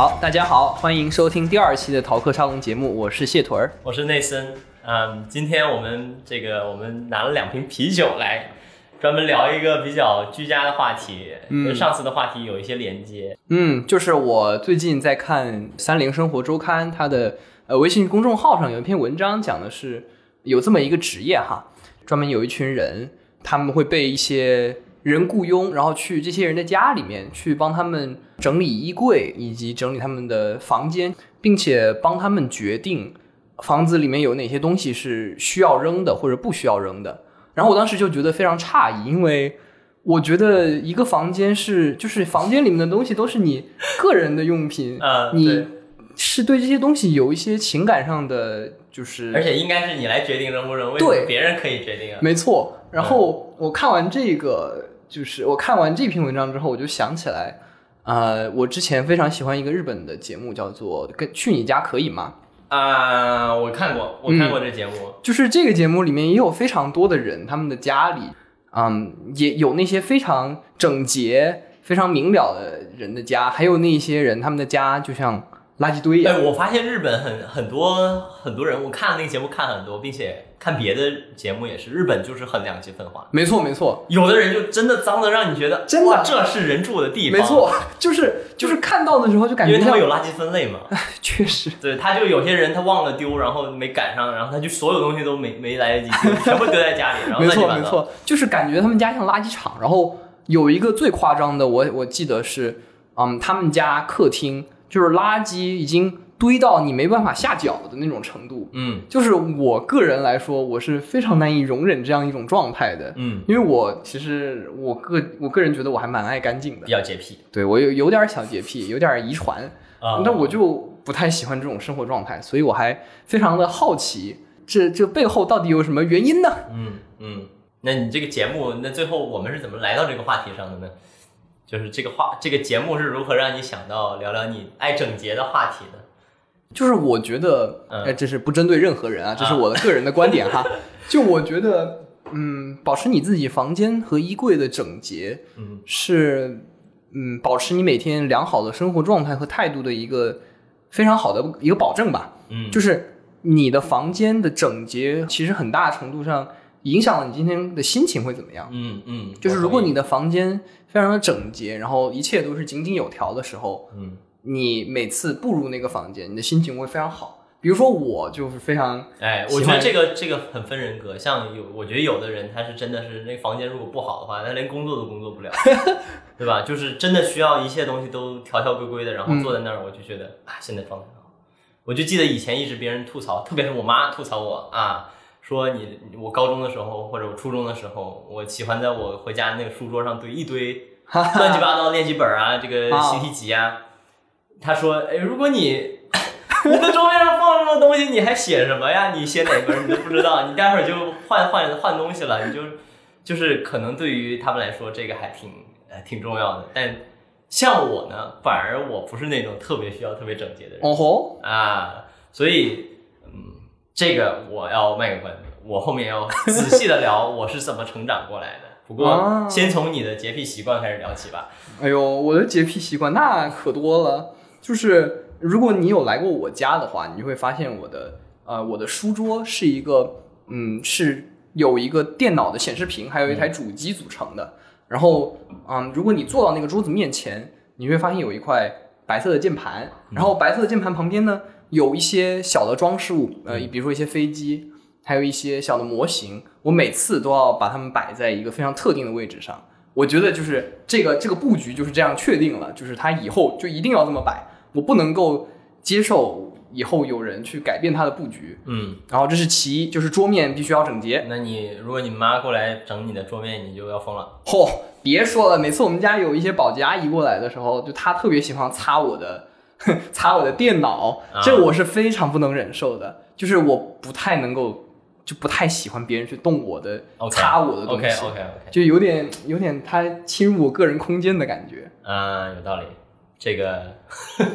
好，大家好，欢迎收听第二期的逃课沙龙节目，我是谢屯儿。我是内森，嗯，今天我们这个我们拿了两瓶啤酒来，专门聊一个比较居家的话题，跟上次的话题有一些连接。嗯，就是我最近在看《三菱生活周刊》它的呃微信公众号上有一篇文章，讲的是有这么一个职业哈，专门有一群人，他们会被一些人雇佣，然后去这些人的家里面去帮他们整理衣柜以及整理他们的房间，并且帮他们决定房子里面有哪些东西是需要扔的或者不需要扔的。然后我当时就觉得非常诧异，因为我觉得一个房间是就是房间里面的东西都是你个人的用品，呃，你是对这些东西有一些情感上的就是而且应该是你来决定扔不扔，为什对么别人可以决定啊？没错。然后我看完这个，就是我看完这篇文章之后，我就想起来，呃，我之前非常喜欢一个日本的节目，叫做《跟去你家可以吗》。啊、我看过，我看过这节目，就是这个节目里面也有非常多的人，他们的家里，嗯，也有那些非常整洁、非常明了的人的家，还有那些人他们的家就像垃圾堆一样。哎，我发现日本很很多很多人，我看那个节目看很多，并且看别的节目也是，日本就是很两极分化。没错，没错，有的人就真的脏的让你觉得，真的哇这是人住的地方，没，错，就是就是看到的时候就感觉因为他们有垃圾分类嘛。确实，对，他就有些人他忘了丢，然后没赶上，然后他就所有东西都没没来得及丢，全部丢在家里，然后没。错没错，就是感觉他们家像垃圾场。然后有一个最夸张的，我我记得是，嗯，他们家客厅就是垃圾已经堆到你没办法下脚的那种程度。嗯就是我个人来说，我是非常难以容忍这样一种状态的，嗯，因为我其实我个我个人觉得我还蛮爱干净的比，较洁癖对我有有点小洁癖，有点遗传，啊。那我就不太喜欢这种生活状态，所以我还非常的好奇，这这背后到底有什么原因呢？嗯嗯，那你这个节目，那最后我们是怎么来到这个话题上的呢？就是这个话，这个节目是如何让你想到聊聊你爱整洁的话题的？就是我觉得，嗯哎，这是不针对任何人啊，这是我的个人的观点哈。就我觉得，嗯，保持你自己房间和衣柜的整洁，嗯是，嗯，保持你每天良好的生活状态和态度的一个非常好的一个保证吧。嗯，就是你的房间的整洁，其实很大程度上影响了你今天的心情会怎么样。嗯嗯，就是如果你的房间非常的整洁，然后一切都是井井有条的时候，嗯你每次步入那个房间，你的心情会非常好。比如说我就是非常哎，我觉得这个这个很分人格，像有我觉得有的人他是真的是那房间如果不好的话，他连工作都工作不了，对吧？就是真的需要一切东西都条条规规的，然后坐在那儿，我就觉得啊，现在状态很好。我就记得以前一直别人吐槽，特别是我妈吐槽我啊，说你我高中的时候或者我初中的时候，我喜欢在我回家那个书桌上堆一堆乱七八糟的练习本啊，这个习题集啊。他说，哎，如果你你的桌面上放这么多东西，你还写什么呀？你写哪门儿你都不知道，你待会儿就换换换东西了，你就就是可能对于他们来说这个还挺呃挺重要的，但像我呢，反而我不是那种特别需要特别整洁的人、哦吼，啊，所以嗯，这个我要卖个关子，我后面要仔细的聊我是怎么成长过来的。不啊过先从你的洁癖习惯开始聊起吧。哎呦，我的洁癖习惯那可多了。就是如果你有来过我家的话，你就会发现我的呃我的书桌是一个嗯是有一个电脑的显示屏，还有一台主机组成的。然后嗯，如果你坐到那个桌子面前，你会发现有一块白色的键盘，然后白色的键盘旁边呢有一些小的装饰物，呃，比如说一些飞机，还有一些小的模型。我每次都要把它们摆在一个非常特定的位置上。我觉得就是这个这个布局就是这样确定了，就是它以后就一定要这么摆，我不能够接受以后有人去改变它的布局。嗯，然后这是其一，就是桌面必须要整洁。那你如果你妈过来整你的桌面，你就要疯了。嚯、别说了，每次我们家有一些保洁阿姨过来的时候，就她特别喜欢擦我的 擦我的电脑，啊这我是非常不能忍受的，就是我不太能够。就不太喜欢别人去动我的、OK，擦我的东 OK 西 OK OK，就有点有点他侵入我个人空间的感觉。啊，有道理。这个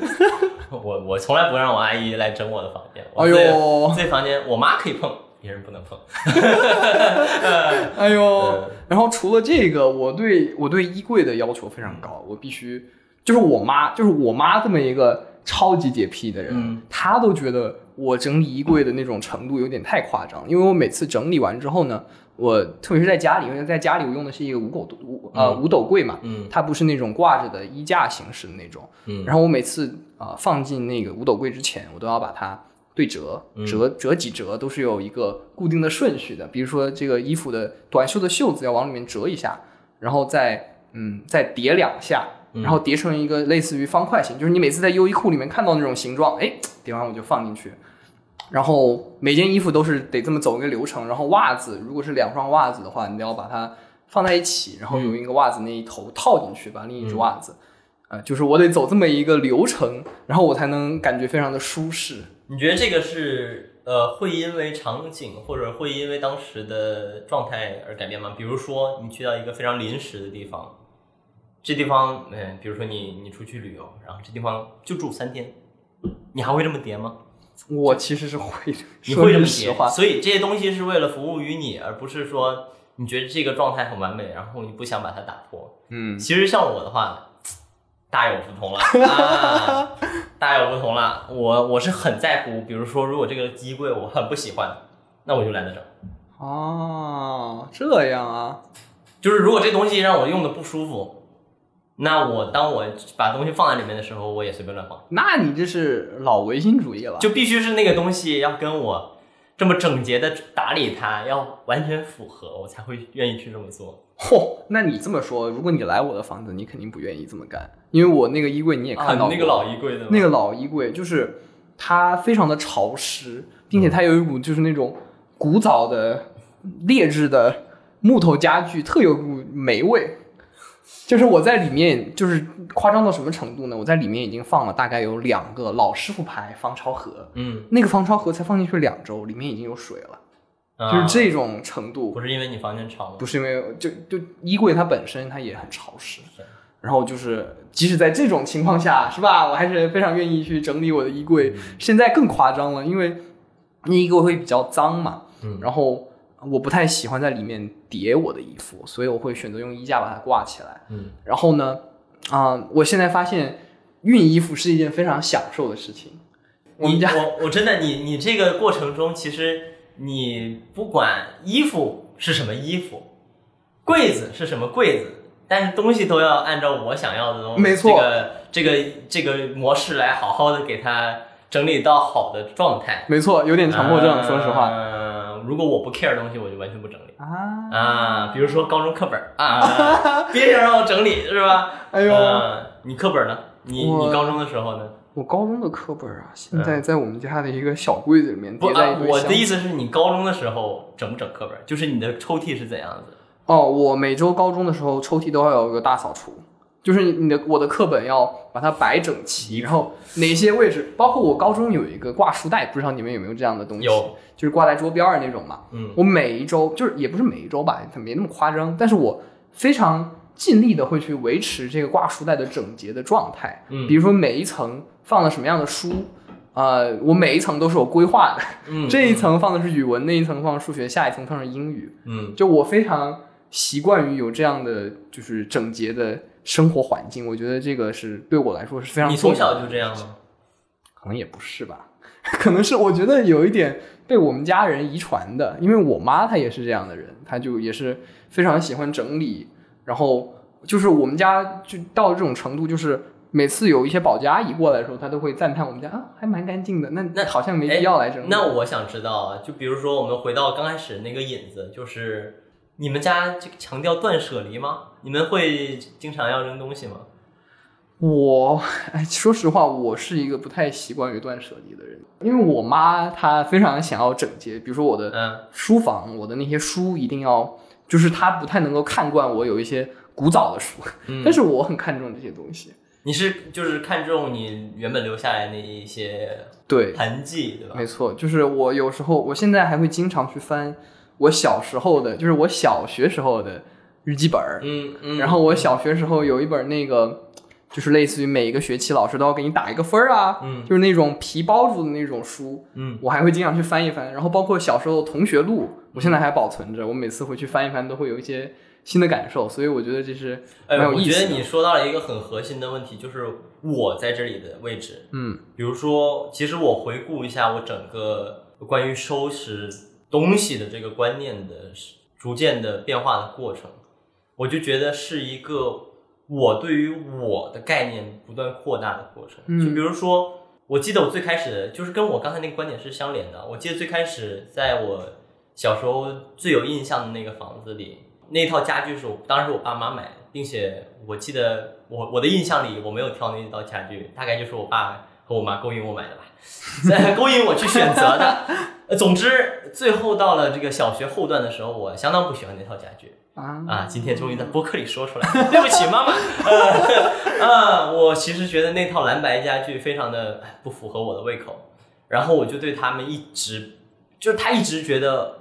我我从来不让我阿姨来整我的房间。我哎自己呦自己房间我妈可以碰，别人不能碰。哎呦嗯，然后除了这个，我对我对衣柜的要求非常高，我必须就是我妈，就是我妈这么一个超级洁癖的人，嗯他都觉得我整理衣柜的那种程度有点太夸张。因为我每次整理完之后呢，我特别是在家里，因为在家里我用的是一个五斗五呃五斗柜嘛，嗯它不是那种挂着的衣架形式的那种。嗯然后我每次啊、呃放进那个五斗柜之前，我都要把它对折，嗯折折几折都是有一个固定的顺序的。比如说这个衣服的短袖的袖子要往里面折一下，然后再嗯再叠两下，嗯然后叠成一个类似于方块形，就是你每次在优衣库里面看到那种形状，哎，叠完我就放进去。然后每件衣服都是得这么走一个流程，然后袜子如果是两双袜子的话，你要把它放在一起，然后用一个袜子那一头套进去，把另一只袜子，呃，就是我得走这么一个流程，然后我才能感觉非常的舒适。你觉得这个是呃会因为场景或者会因为当时的状态而改变吗？比如说你去到一个非常临时的地方，这地方嗯，比如说你你出去旅游，然后这地方就住三天，你还会这么叠吗？我其实是会的，你会这么叠，所以这些东西是为了服务于你，而不是说你觉得这个状态很完美，然后你不想把它打破。嗯，其实像我的话，大有不同了 啊，大有不同了。我我是很在乎，比如说，如果这个衣柜我很不喜欢，那我就懒得整。哦，这样啊，就是如果这东西让我用的不舒服，那我当我把东西放在里面的时候，我也随便乱放，那你这是老唯心主义了。就必须是那个东西要跟我这么整洁的打理它，要完全符合，我才会愿意去这么做。嚯、那你这么说，如果你来我的房子，你肯定不愿意这么干，因为我那个衣柜你也看到那个老衣柜的那个老衣柜，就是它非常的潮湿，并且它有一股就是那种古早的劣质的木头家具，特有股霉味。就是我在里面，就是夸张到什么程度呢？我在里面已经放了大概有两个老师傅牌防潮盒，嗯，那个防潮盒才放进去两周，里面已经有水了，啊就是这种程度。不是因为你房间潮吗？不是因为就就衣柜它本身它也很潮湿，然后就是即使在这种情况下，是吧？我还是非常愿意去整理我的衣柜。现在更夸张了，因为那衣柜会比较脏嘛，嗯然后我不太喜欢在里面叠我的衣服，所以我会选择用衣架把它挂起来。嗯，然后呢，啊、我现在发现熨衣服是一件非常享受的事情。我们你家我我真的你你这个过程中，其实你不管衣服是什么衣服，柜子是什么柜子，但是东西都要按照我想要的东西，没错这个这个这个模式来好好的给它整理到好的状态。没错，有点强迫症，说实话嗯，如果我不 care 的东西，我就完全不整理啊。啊。比如说高中课本啊，别想让我整理是吧？哎呦，嗯你课本呢？你你高中的时候呢？我高中的课本啊，现在在我们家的一个小柜子里面不在一堆箱我的意思是你高中的时候整不整课本？就是你的抽屉是怎样子？哦，我每周高中的时候抽屉都要有一个大扫除，就是你你的我的课本要把它摆整齐，然后哪些位置，包括我高中有一个挂书袋，不知道你们有没有这样的东西？有，就是挂在桌边儿那种嘛。嗯，我每一周就是也不是每一周吧，它没那么夸张，但是我非常尽力的会去维持这个挂书袋的整洁的状态。嗯比如说每一层放了什么样的书，呃，我每一层都是我规划的。嗯这一层放的是语文，那一层放数学，下一层放的是英语。嗯就我非常习惯于有这样的就是整洁的生活环境，我觉得这个是对我来说是非常你。从小就这样吗？可能也不是吧，可能是我觉得有一点被我们家人遗传的，因为我妈她也是这样的人，她就也是非常喜欢整理，然后就是我们家就到这种程度，就是每次有一些保洁阿姨过来的时候，她都会赞叹我们家啊还蛮干净的，那那好像没必要来整理。那我想知道啊，就比如说我们回到刚开始那个引子，就是你们家这个强调断舍离吗？你们会经常要扔东西吗？我哎，说实话，我是一个不太习惯于断舍离的人，因为我妈她非常想要整洁，比如说我的嗯书房，我的那些书一定要，就是她不太能够看惯我有一些古早的书，嗯，但是我很看重这些东西。你是就是看重你原本留下来那一些对，痕迹，对吧？没错，就是我有时候，我现在还会经常去翻我小时候的，就是我小学时候的日记本儿，嗯嗯，然后我小学时候有一本那个，就是类似于每一个学期老师都要给你打一个分儿啊，嗯就是那种皮包住的那种书，嗯我还会经常去翻一翻。然后包括小时候同学录，我现在还保存着，我每次回去翻一翻，都会有一些新的感受，所以我觉得这是哎，蛮有我觉。得你说到了一个很核心的问题，就是我在这里的位置。嗯比如说，其实我回顾一下我整个关于收拾东西的这个观念的逐渐的变化的过程，我就觉得是一个我对于我的概念不断扩大的过程。嗯就比如说，我记得我最开始就是跟我刚才那个观点是相连的。我记得最开始在我小时候最有印象的那个房子里，那套家具是我当时我爸妈买的，并且我记得我我的印象里我没有挑那套家具，大概就是我爸和我妈勾引我买的吧，在 勾引我去选择的。呃总之，最后到了这个小学后段的时候，我相当不喜欢那套家具。啊啊，今天终于在播客里说出来，对不起妈妈。呃，啊，我其实觉得那套蓝白家具非常的哎不符合我的胃口，然后我就对他们一直，就是他一直觉得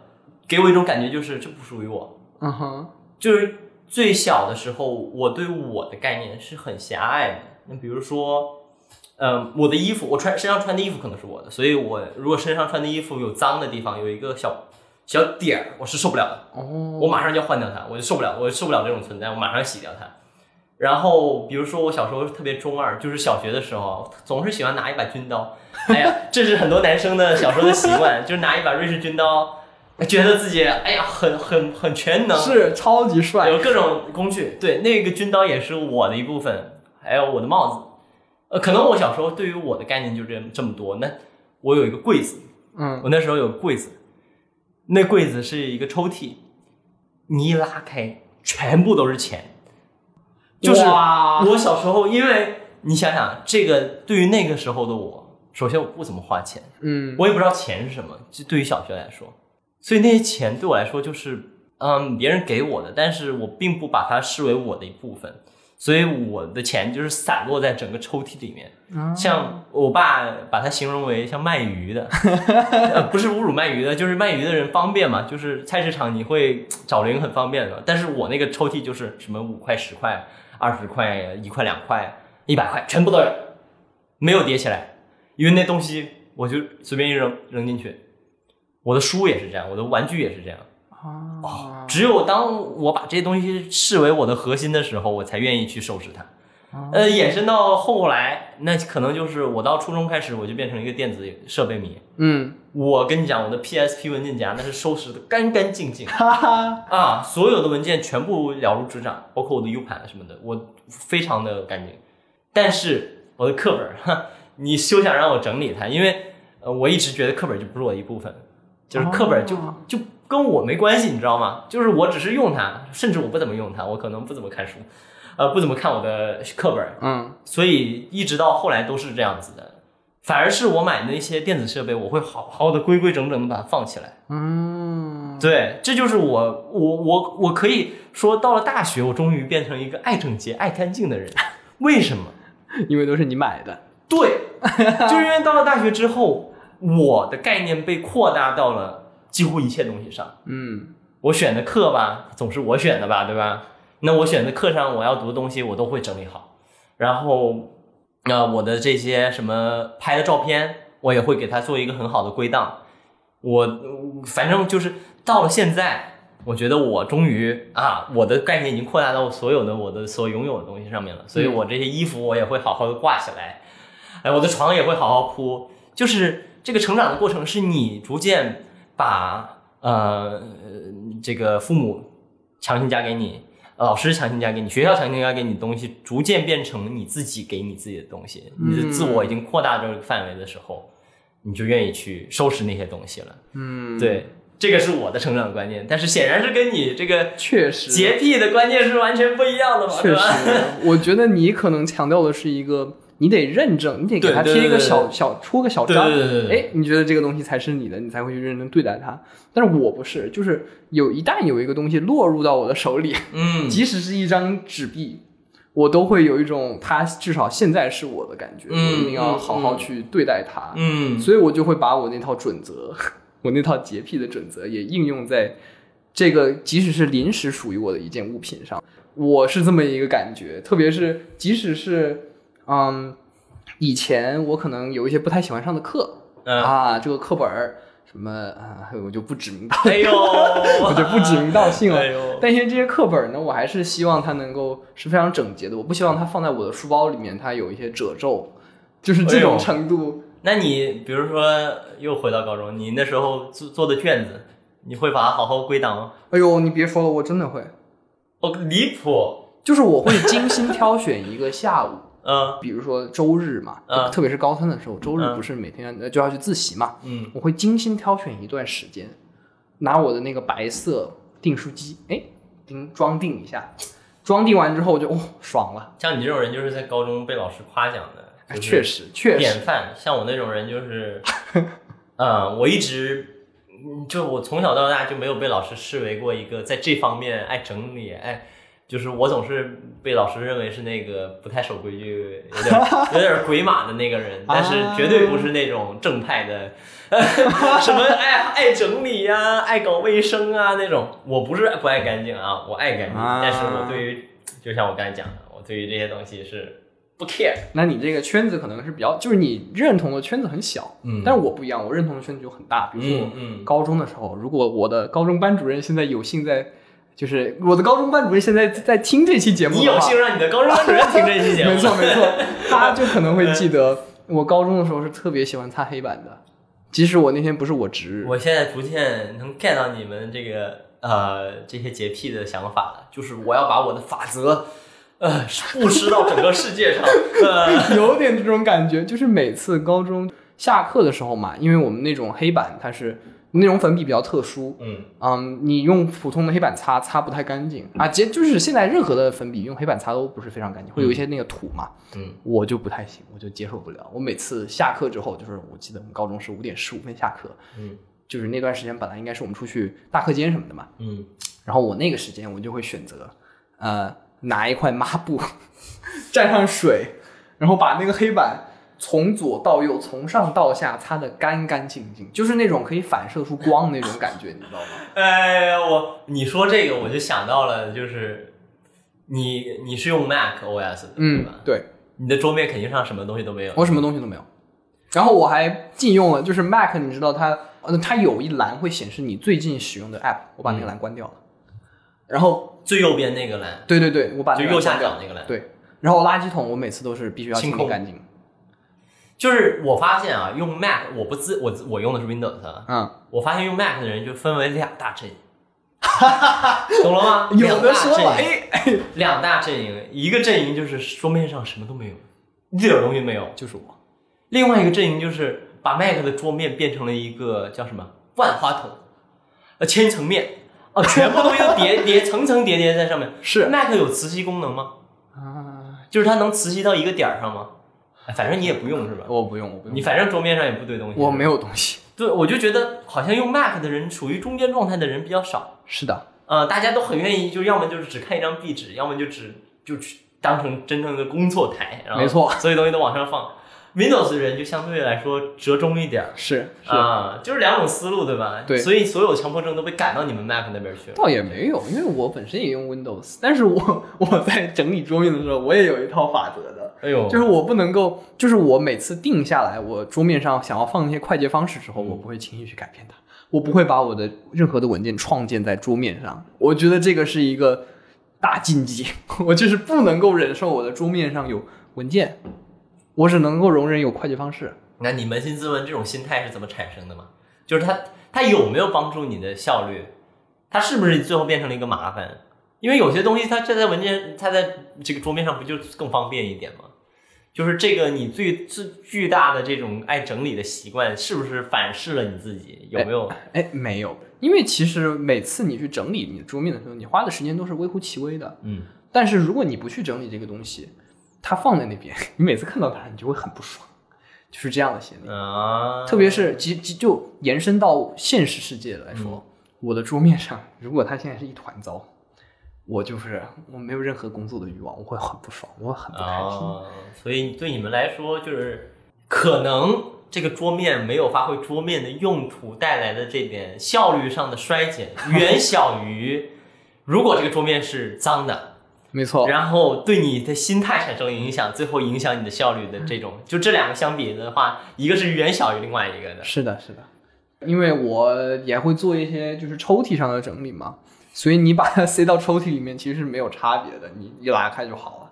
给我一种感觉，就是这不属于我。嗯哼就是最小的时候，我对我的概念是很狭隘的。那比如说，嗯，我的衣服，我穿身上穿的衣服可能是我的，所以我如果身上穿的衣服有脏的地方，有一个小小点儿，我是受不了的。哦，我马上就要换掉它，我就受不了，我受不了这种存在，我马上洗掉它。然后，比如说我小时候特别中二，就是小学的时候，总是喜欢拿一把军刀。哎呀，这是很多男生的小时候的习惯，就是拿一把瑞士军刀，觉得自己哎呀很很很全能，是超级帅有各种工具。对，那个军刀也是我的一部分，还有我的帽子。呃，可能我小时候对于我的概念就这这么多。那我有一个柜子，嗯我那时候有个柜子，那柜子是一个抽屉，你一拉开，全部都是钱。就是哇我小时候，因为你想想，这个对于那个时候的我，首先我不怎么花钱，嗯我也不知道钱是什么，就对于小学来说，所以那些钱对我来说就是，嗯，别人给我的，但是我并不把它视为我的一部分，所以我的钱就是散落在整个抽屉里面。像我爸把它形容为像卖鱼的，呃不是侮辱卖鱼的，就是卖鱼的人方便嘛，就是菜市场你会找零很方便的。但是我那个抽屉就是什么五块、十块、二十块、一块、两块、一百块，全部都有，没有叠起来，因为那东西我就随便一扔扔进去。我的书也是这样，我的玩具也是这样。啊只有当我把这些东西视为我的核心的时候，我才愿意去收拾它。呃，衍生到后来，那可能就是我到初中开始，我就变成一个电子设备迷。嗯我跟你讲，我的 PSP 文件夹那是收拾的干干净净哈哈啊，所有的文件全部了如指掌，包括我的 U 盘什么的，我非常的干净。但是我的课本，哈，你休想让我整理它，因为呃，我一直觉得课本就不是我的一部分，就是课本就、哦就跟我没关系，你知道吗？就是我只是用它，甚至我不怎么用它，我可能不怎么看书，呃，不怎么看我的课本，嗯所以一直到后来都是这样子的。反而是我买的那些电子设备，我会好好的规规整整的把它放起来。嗯对，这就是我我我我可以说，到了大学，我终于变成一个爱整洁、爱干净的人。为什么？因为都是你买的，对，就是因为到了大学之后，我的概念被扩大到了几乎一切东西上。嗯我选的课吧，总是我选的吧，对吧？那我选的课上我要读的东西，我都会整理好。然后，那、我的这些什么拍的照片，我也会给它做一个很好的归档。我嗯反正就是到了现在，我觉得我终于啊，我的概念已经扩大到所有的我的所拥有的东西上面了。所以我这些衣服我也会好好的挂起来，哎，我的床也会好好铺。就是这个成长的过程，是你逐渐把呃这个父母强行加给你，老师强行加给你，学校强行加给你的东西，逐渐变成你自己给你自己的东西。你的自我已经扩大这个范围的时候，你就愿意去收拾那些东西了。嗯，，对，这个是我的成长观念，但是显然是跟你这个确实洁癖的观念是完全不一样的嘛，对确吧？实，我觉得你可能强调的是一个，你得认证，你得给它对对贴一个小小戳个小章，哎，你觉得这个东西才是你的，你才会去认真对待它。但是我不是，就是有一旦有一个东西落入到我的手里，嗯，即使是一张纸币，我都会有一种它至少现在是我的感觉，嗯我一定要好好嗯去对待它。嗯，所以我就会把我那套准则，我那套洁癖的准则也应用在这个即使是临时属于我的一件物品上。我是这么一个感觉，特别是即使是嗯，以前我可能有一些不太喜欢上的课、嗯啊，这个课本儿什么啊，我就不指名道，哎呦，我就不指名道姓了。哎呦，但因为这些课本呢，我还是希望它能够是非常整洁的，我不希望它放在我的书包里面，它有一些褶皱，就是这种程度。那你比如说又回到高中，你那时候做做的卷子，你会把它好好归档吗？哎呦，你别说了，我真的会，哦，离谱，就是我会精心挑选一个下午，嗯。比如说周日嘛，嗯。特别是高三的时候，周日嗯。不是每天呃就要去自习嘛，嗯，我会精心挑选一段时间，拿我的那个白色订书机，哎，订装订一下，装订完之后就哦爽了，像你这种人就是在高中被老师夸奖的，确实确实，典范。像我那种人就是，嗯，我一直嗯就我从小到大就没有被老师视为过一个在这方面爱整理，哎，就是我总是被老师认为是那个不太守规矩、有点有点 鬼马的那个人，但是绝对不是那种正派的，什么爱爱整理呀、爱搞卫生啊那种。我不是不爱干净啊，我爱干净，啊但是我对于就像我刚才讲的，我对于这些东西是不 care。那你这个圈子可能是比较，就是你认同的圈子很小，嗯但是我不一样，我认同的圈子就很大。比如说我高中的时候，如果我的高中班主任现在有幸在，就是我的高中班主任现在在听这期节目，你有幸让你的高中班主任听这期节目，没 错没错，他 就可能会记得我高中的时候是特别喜欢擦黑板的，即使我那天不是我值日，我现在逐渐能 get 到你们这个呃这些洁癖的想法了，就是我要把我的法则呃布施到整个世界上，呃，有点这种感觉，就是每次高中下课的时候嘛，因为我们那种黑板它是那种粉笔比较特殊，嗯。嗯，你用普通的黑板擦擦不太干净。啊，其实就是现在任何的粉笔用黑板擦都不是非常干净，会有一些那个土嘛，嗯。我就不太行，我就接受不了。我每次下课之后，就是我记得我们高中是五点十五分下课，嗯。就是那段时间本来应该是我们出去大课间什么的嘛，嗯，然后我那个时间我就会选择，呃，拿一块抹布 蘸上水，然后把那个黑板从左到右、从上到下擦的干干净净，就是那种可以反射出光那种感觉，你知道吗？哎呀，我你说这个我就想到了，就是你你是用 Mac OS 的对嗯吧？，对你的桌面肯定上什么东西都没有，我什么东西都没有。然后我还禁用了，就是 Mac，你知道它，呃，它有一栏会显示你最近使用的 App，我把那个栏关掉了。然后，最右边那个栏，对对对，我把就右下角那个栏。对，然后垃圾桶我每次都是必须要清理干净。就是我发现啊，用 Mac 我不自我我用的是 Windows 啊，嗯，我发现用 Mac 的人就分为两大阵营，懂了吗？有的说了，两大阵营哎，两大阵营，一个阵营就是桌面上什么都没有，一点东西没有；就是我。另外一个阵营就是把 Mac 的桌面变成了一个叫什么万花筒，呃，千层面，啊，全部东西都叠叠层层叠叠在上面。是 Mac 有磁吸功能吗？啊，就是它能磁吸到一个点儿上吗？哎反正你也不用是吧？我不用，我不用，你反正桌面上也不堆东西。我没有东西。对，我就觉得好像用 Mac 的人处于中间状态的人比较少。是的，呃，大家都很愿意，就要么就是只看一张壁纸，要么就只就去当成真正的工作台，然后没错所有东西都往上放。Windows 的人就相对来说折中一点儿是是，啊，就是两种思路，对吧？对所以所有强迫症都被赶到你们 Mac 那边去了。倒也没有，因为我本身也用 Windows，但是我 我在整理桌面的时候，我也有一套法则的，哎呦，就是我不能够，就是我每次定下来，我桌面上想要放那些快捷方式之后，我不会轻易去改变它，我不会把我的任何的文件创建在桌面上，我觉得这个是一个大禁忌，我就是不能够忍受我的桌面上有文件，我只能够容忍有快捷方式。那你扪心自问，这种心态是怎么产生的吗？就是它它有没有帮助你的效率？它是不是最后变成了一个麻烦？因为有些东西它这在文件，它在这个桌面上不就更方便一点吗？就是这个你最最巨大的这种爱整理的习惯，是不是反噬了你自己？有没有？哎，没有，因为其实每次你去整理你的桌面的时候，你花的时间都是微乎其微的。嗯，但是如果你不去整理这个东西，它放在那边，你每次看到它，你就会很不爽，就是这样的心理。啊，特别是即即就延伸到现实世界来说，我的桌面上如果它现在是一团糟，我就是我没有任何工作的欲望，我会很不爽，我会很不开心。啊，所以对你们来说，就是可能这个桌面没有发挥桌面的用途带来的这点效率上的衰减，远小于如果这个桌面是脏的，没错，然后对你的心态产生影响，最后影响你的效率的这种，就这两个相比的话，一个是远小于另外一个的。是的，是的。因为我也会做一些就是抽屉上的整理嘛，所以你把它塞到抽屉里面其实是没有差别的，你一拉开就好了。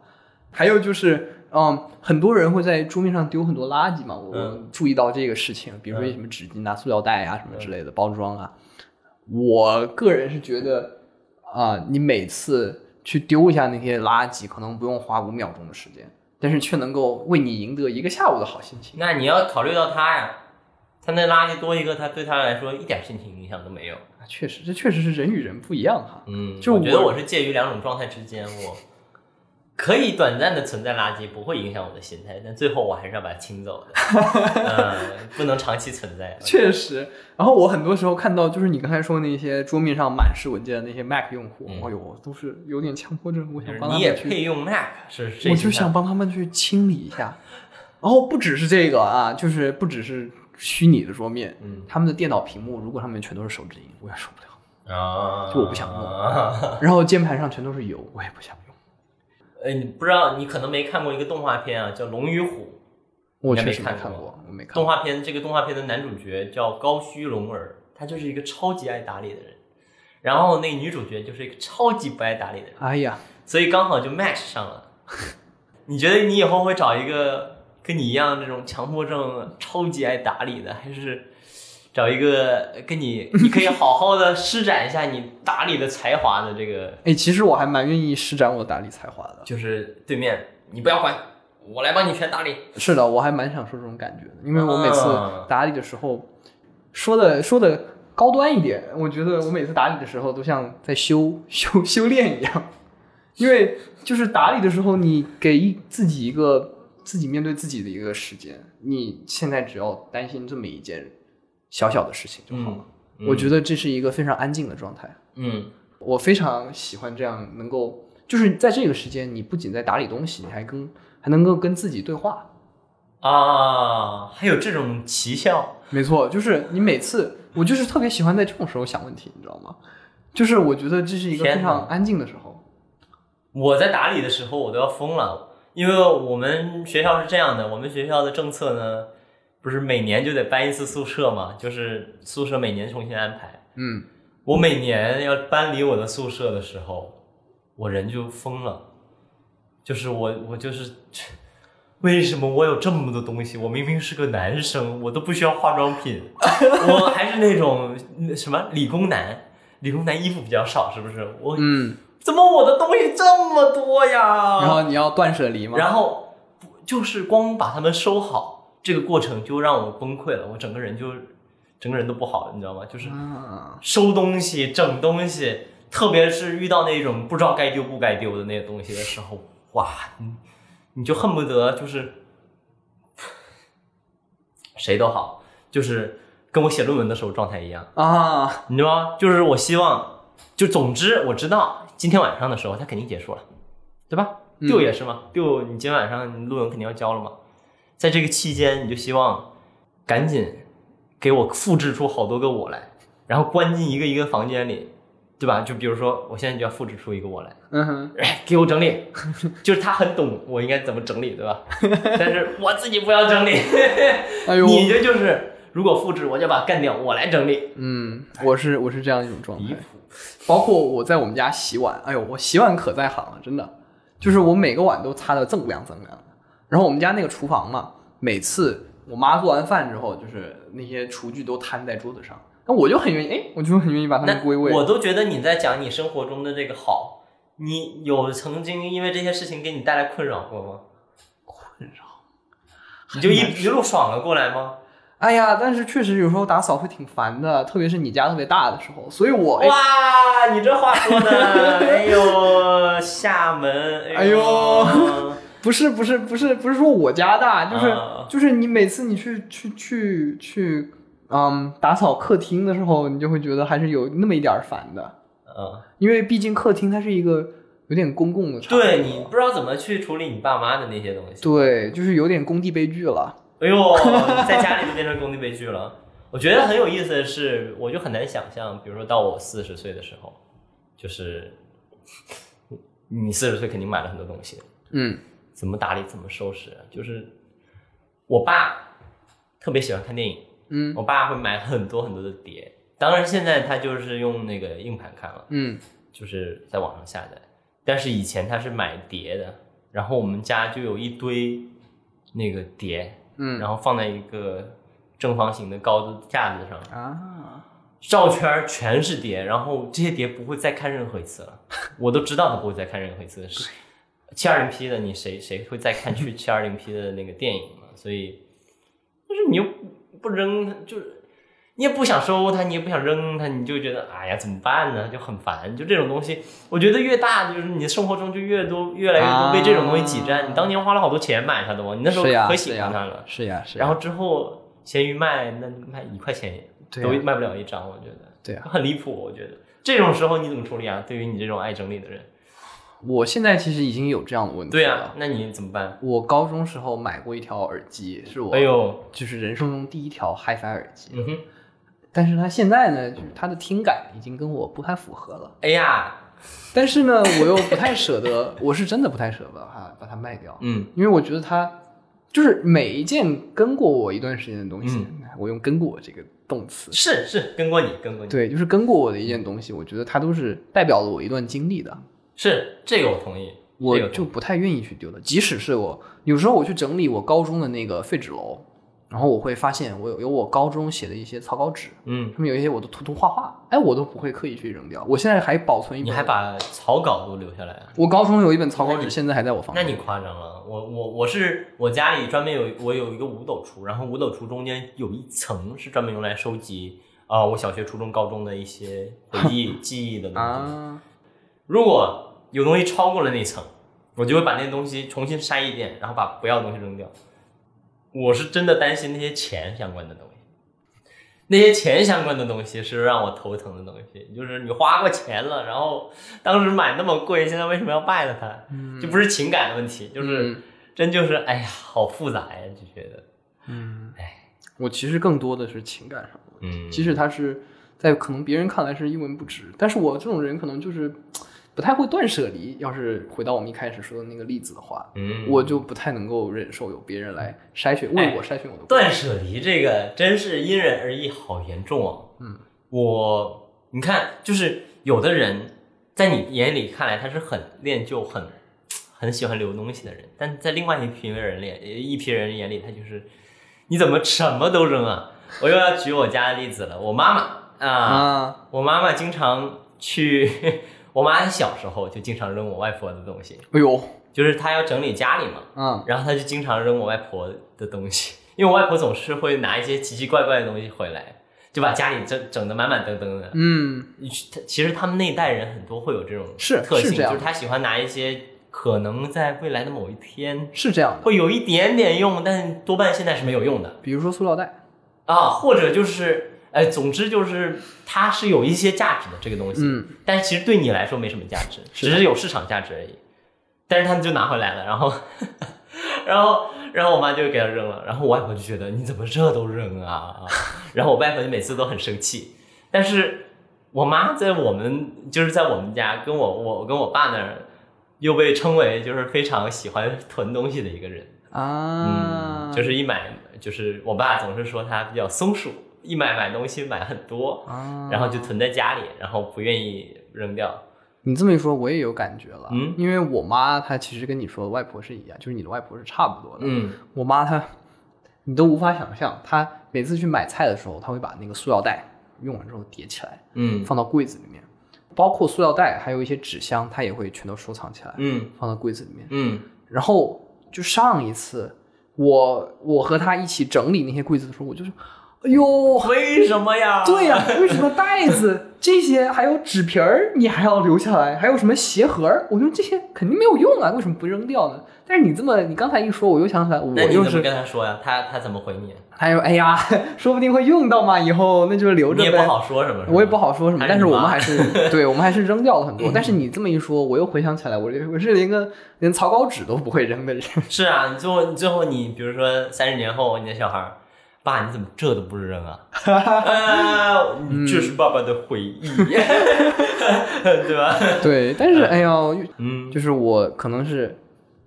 还有就是，嗯，很多人会在桌面上丢很多垃圾嘛，我嗯注意到这个事情，比如说什么纸巾啊、塑料袋啊什么之类的包装啊，我个人是觉得啊、你每次去丢一下那些垃圾，可能不用花五秒钟的时间，但是却能够为你赢得一个下午的好心情。那你要考虑到他呀，他那垃圾多一个，他对他来说一点心情影响都没有。啊确实，这确实是人与人不一样哈。嗯，就我觉得我我是介于两种状态之间，我可以短暂的存在垃圾，不会影响我的心态，但最后我还是要把它清走的。嗯，不能长期存在。确实，然后我很多时候看到，就是你刚才说那些桌面上满是文件的那些 Mac 用户，嗯哎呦，都是有点强迫症，我就想是你也帮他们去，配用 Mac 是谁我就想帮他们去清理一下。然后不只是这个啊，就是不只是虚拟的桌面，嗯他们的电脑屏幕如果上面全都是手指印，我也受不了。啊，就我不想弄用。然后键盘上全都是油，我也不想用。哎，你不知道，你可能没看过一个动画片啊，叫《龙与虎》。我确实没没看过，我没看动。画片这个动画片的男主角叫高须龙儿，他就是一个超级爱打理的人，然后那个女主角就是一个超级不爱打理的人，哎呀，所以刚好就 match 上了。你觉得你以后会找一个跟你一样这种强迫症、超级爱打理的，还是找一个跟你你可以好好的施展一下你打理的才华的这个？哎，其实我还蛮愿意施展我打理才华的。就是对面你不要管，我来帮你全打理。是的，我还蛮享受这种感觉的，因为我每次啊打理的时候，说的说的高端一点，我觉得我每次打理的时候都像在修 修修炼一样，因为就是打理的时候，你给一自己一个自己面对自己的一个时间，你现在只要担心这么一件小小的事情就好了。嗯我觉得这是一个非常安静的状态。嗯我非常喜欢这样能够，就是在这个时间，你不仅在打理东西，你还跟还能够跟自己对话。啊，还有这种奇效。没错，就是你每次，我就是特别喜欢在这种时候想问题，你知道吗？就是我觉得这是一个非常安静的时候。我在打理的时候，我都要疯了，因为我们学校是这样的，我们学校的政策呢，不是每年就得搬一次宿舍嘛，就是宿舍每年重新安排。嗯，我每年要搬离我的宿舍的时候，我人就疯了，就是我我就是，为什么我有这么多东西？我明明是个男生，我都不需要化妆品，我还是那种那什么理工男，理工男衣服比较少，是不是？我嗯，怎么我的东西这么多呀？然后你要断舍离吗？然后不就是光把它们收好，这个过程就让我崩溃了，我整个人就整个人都不好了，你知道吗？就是啊，收东西、整东西，特别是遇到那种不知道该丢不该丢的那些东西的时候，哇，你你就恨不得就是谁都好，就是跟我写论文的时候状态一样。啊，你知道吗？就是我希望，就总之我知道今天晚上的时候它肯定结束了，对吧？嗯。丢也是嘛，丢你今天晚上你论文肯定要交了嘛，在这个期间你就希望赶紧给我复制出好多个我来，然后关进一个一个房间里，对吧？就比如说我现在就要复制出一个我来，嗯哼，哎，给我整理，就是他很懂我应该怎么整理，对吧？但是我自己不要整理，哎呦，你这就是如果复制我就把它干掉，我来整理，嗯，我是我是这样一种状态。包括我在我们家洗碗，哎呦，我洗碗可在行了，真的，就是我每个碗都擦的锃亮锃亮的。然后我们家那个厨房嘛，每次我妈做完饭之后，就是那些厨具都摊在桌子上，那我就很愿意，哎，我就很愿意把它们归位。我都觉得你在讲你生活中的这个好，你有曾经因为这些事情给你带来困扰过吗？困扰。你就一一路爽了过来吗？哎呀，但是确实有时候打扫会挺烦的，特别是你家特别大的时候，所以我哎，哇，你这话说的，哎呦，厦门，哎呦 不是不是不是不是说我家大，就是、啊就是你每次你去去去去，嗯，打扫客厅的时候，你就会觉得还是有那么一点烦的，嗯，因为毕竟客厅它是一个有点公共的场合，对你不知道怎么去处理你爸妈的那些东西。对，就是有点工地悲剧了。哎呦，在家里就变成工地悲剧了。我觉得很有意思的是，我就很难想象，比如说到我四十岁的时候，就是你四十岁肯定买了很多东西，嗯。怎么打理怎么收拾，就是我爸特别喜欢看电影，嗯。我爸会买很多很多的碟，当然现在他就是用那个硬盘看了，嗯。就是在网上下载。但是以前他是买碟的，然后我们家就有一堆那个碟，嗯然后放在一个正方形的高的架子上，啊，照圈全是碟，然后这些碟不会再看任何一次了，我都知道他不会再看任何一次。是七二零 P 的，你谁谁会再看去七二零 P 的那个电影嘛？所以，但是你又不扔它，就是你也不想收它，你也不想扔它，你就觉得哎呀怎么办呢？就很烦。就这种东西，我觉得越大，就是你的生活中就越多越来越多被这种东西挤占。啊你当年花了好多钱买它的嘛，你那时候可喜欢它了。是呀是呀，然后之后闲鱼卖，那卖一块钱都卖不了一张，我觉得。对啊，很离谱，我觉得这种时候你怎么处理啊？对于你这种爱整理的人，我现在其实已经有这样的问题对。呀、那你怎么办？我高中时候买过一条耳机，是我哎呦，就是人生中第一条 HiFi 耳机，嗯哼，但是它现在呢，就是它的听感已经跟我不太符合了。哎呀，但是呢，我又不太舍得，我是真的不太舍得把它把它卖掉，嗯因为我觉得它就是每一件跟过我一段时间的东西，嗯我用“跟过我”这个动词，是是跟过你，跟过你，对，就是跟过我的一件东西，我觉得它都是代表了我一段经历的，是这个我同意，我就不太愿意去丢的。即使是我有时候我去整理我高中的那个废纸篓，然后我会发现我有有我高中写的一些草稿纸，嗯，上面有一些我的涂涂画画，哎，我都不会刻意去扔掉。我现在还保存一本，你还把草稿都留下来啊？我高中有一本草稿纸，现在还在我房间。那你夸张了，我我我是我家里专门有我有一个五斗橱，然后五斗橱中间有一层是专门用来收集啊、我小学、初中、高中的一些回忆 记忆的东西。啊，如果有东西超过了那层，我就会把那东西重新筛一遍，然后把不要的东西扔掉。我是真的担心那些钱相关的东西，那些钱相关的东西是让我头疼的东西。就是你花过钱了，然后当时买那么贵，现在为什么要卖了它？就不是情感的问题，就是、嗯。真就是哎呀，好复杂呀，就觉得。嗯，哎，我其实更多的是情感上的问题，嗯，即使它是在可能别人看来是一文不值，但是我这种人可能就是不太会断舍离。要是回到我们一开始说的那个例子的话，嗯，我就不太能够忍受有别人来筛选，为我筛选我的断舍离这个真是因人而异，好严重哦。嗯，我你看，就是有的人在你眼里看来他是很恋旧、很很喜欢留东西的人，但在另外一批人眼一批人眼里，他就是你怎么什么都扔啊？我又要举我家的例子了，我妈妈啊，啊，我妈妈经常去，我妈小时候就经常扔我外婆的东西，哎呦，就是她要整理家里嘛，嗯然后她就经常扔我外婆的东西，因为我外婆总是会拿一些奇奇怪怪的东西回来，就把家里整整的满满登登的。嗯，他其实他们那一代人很多会有这种是特性，就是他喜欢拿一些可能在未来的某一天是这样的。会有一点点用，但多半现在是没有用的比如说塑料袋，啊，或者就是哎，总之就是它是有一些价值的这个东西，嗯，但是其实对你来说没什么价值，只是有市场价值而已。但是他们就拿回来了，然后，然后，然后我妈就给他扔了，然后我外婆就觉得你怎么这都扔啊？然后我外婆就每次都很生气，但是我妈在我们就是在我们家跟我我跟我爸那儿又被称为就是非常喜欢囤东西的一个人，啊，嗯，就是一买就是我爸总是说他比较松鼠，一买买东西买很多，啊，然后就囤在家里，然后不愿意扔掉。你这么一说，我也有感觉了。嗯因为我妈她其实跟你说的外婆是一样，就是你的外婆是差不多的。嗯我妈她，你都无法想象，她每次去买菜的时候，她会把那个塑料袋用完之后叠起来，嗯放到柜子里面，包括塑料袋，还有一些纸箱，她也会全都收藏起来，嗯放到柜子里面。嗯然后就上一次，我我和她一起整理那些柜子的时候，我就说，哎呦，为什么呀？对呀、为什么袋子这些还有纸皮儿你还要留下来？还有什么鞋盒儿？我说这些肯定没有用啊，为什么不扔掉呢？但是你这么你刚才一说，我又想起来，我又是跟他说呀？他他怎么回你？他说哎呀，说不定会用到嘛，以后那就留着呗。你也不好说什么，我也不好说什么，还但是我们还是 对我们还是扔掉了很多。但是你这么一说，我又回想起来，我我是连个连草稿纸都不会扔的人。是啊，你最后你最后你比如说三十年后，你的小孩儿，爸你怎么这都不扔啊？这是爸爸的回忆，对吧？对，但是哎呦，嗯，就是我可能是